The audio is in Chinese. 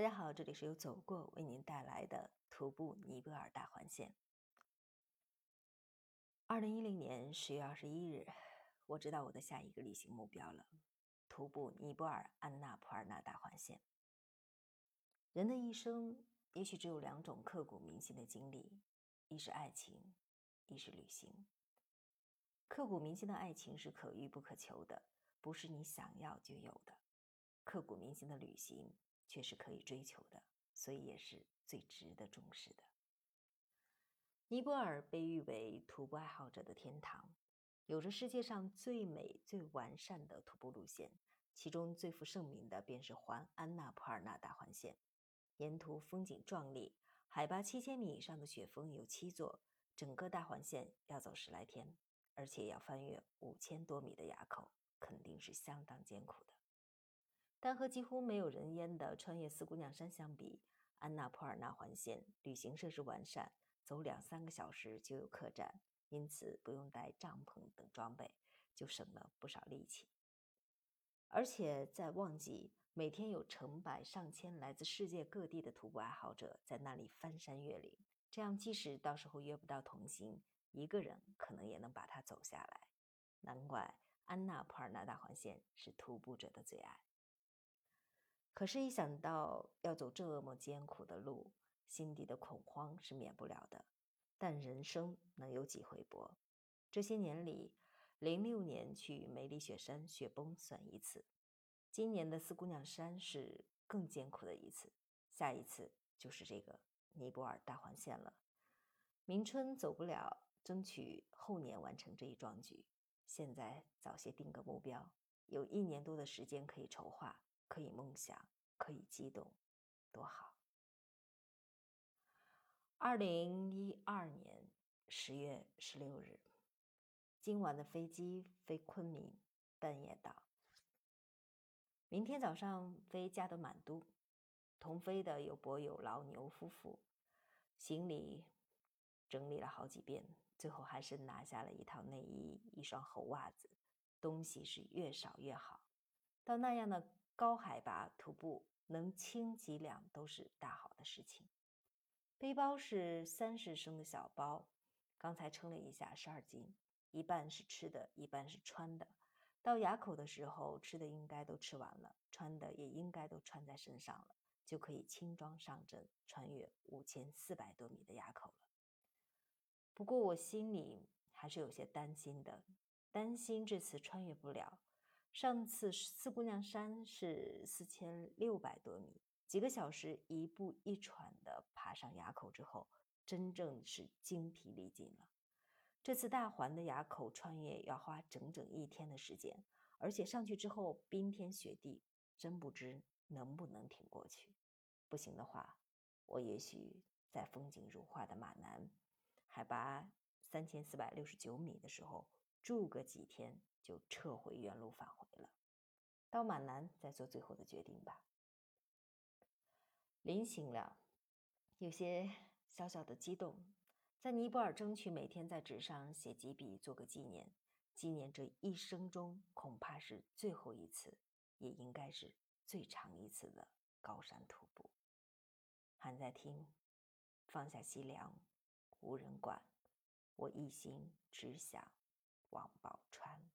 大家好，这里是由走过为您带来的徒步尼泊尔大环线。二零一零年十月二十一日，我知道我的下一个旅行目标了——徒步尼泊尔安纳普尔纳大环线。人的一生也许只有两种刻骨铭心的经历：一是爱情，一是旅行。刻骨铭心的爱情是可遇不可求的，不是你想要就有的；刻骨铭心的旅行。却是可以追求的，所以也是最值得重视的。尼泊尔被誉为徒步爱好者的天堂，有着世界上最美、最完善的徒步路线，其中最负盛名的便是环安纳普尔纳大环线。沿途风景壮丽，海拔七千米以上的雪峰有七座，整个大环线要走十来天，而且要翻越五千多米的垭口，肯定是相当艰苦的。但和几乎没有人烟的穿越四姑娘山相比，安纳普尔纳环线旅行设施完善，走两三个小时就有客栈，因此不用带帐篷等装备，就省了不少力气。而且在旺季，每天有成百上千来自世界各地的徒步爱好者在那里翻山越岭，这样即使到时候约不到同行，一个人可能也能把它走下来。难怪安纳普尔纳大环线是徒步者的最爱。可是，一想到要走这么艰苦的路，心底的恐慌是免不了的。但人生能有几回搏？这些年里，零六年去梅里雪山雪崩算一次，今年的四姑娘山是更艰苦的一次，下一次就是这个尼泊尔大环线了。明春走不了，争取后年完成这一壮举。现在早些定个目标，有一年多的时间可以筹划。可以梦想，可以激动，多好！二零一二年十月十六日，今晚的飞机飞昆明，半夜到。明天早上飞加德满都，同飞的有博友老牛夫妇。行李整理了好几遍，最后还是拿下了一套内衣、一双厚袜子。东西是越少越好，到那样的。高海拔徒步能轻几两都是大好的事情。背包是三十升的小包，刚才称了一下，十二斤，一半是吃的，一半是穿的。到垭口的时候，吃的应该都吃完了，穿的也应该都穿在身上了，就可以轻装上阵，穿越五千四百多米的垭口了。不过我心里还是有些担心的，担心这次穿越不了。上次四姑娘山是四千六百多米，几个小时一步一喘的爬上垭口之后，真正是精疲力尽了。这次大环的垭口穿越要花整整一天的时间，而且上去之后冰天雪地，真不知能不能挺过去。不行的话，我也许在风景如画的马南，海拔三千四百六十九米的时候住个几天。就撤回原路返回了，到满南再做最后的决定吧。临行了，有些小小的激动，在尼泊尔争取每天在纸上写几笔，做个纪念，纪念这一生中恐怕是最后一次，也应该是最长一次的高山徒步。还在听，放下西凉，无人管，我一心只想往宝川。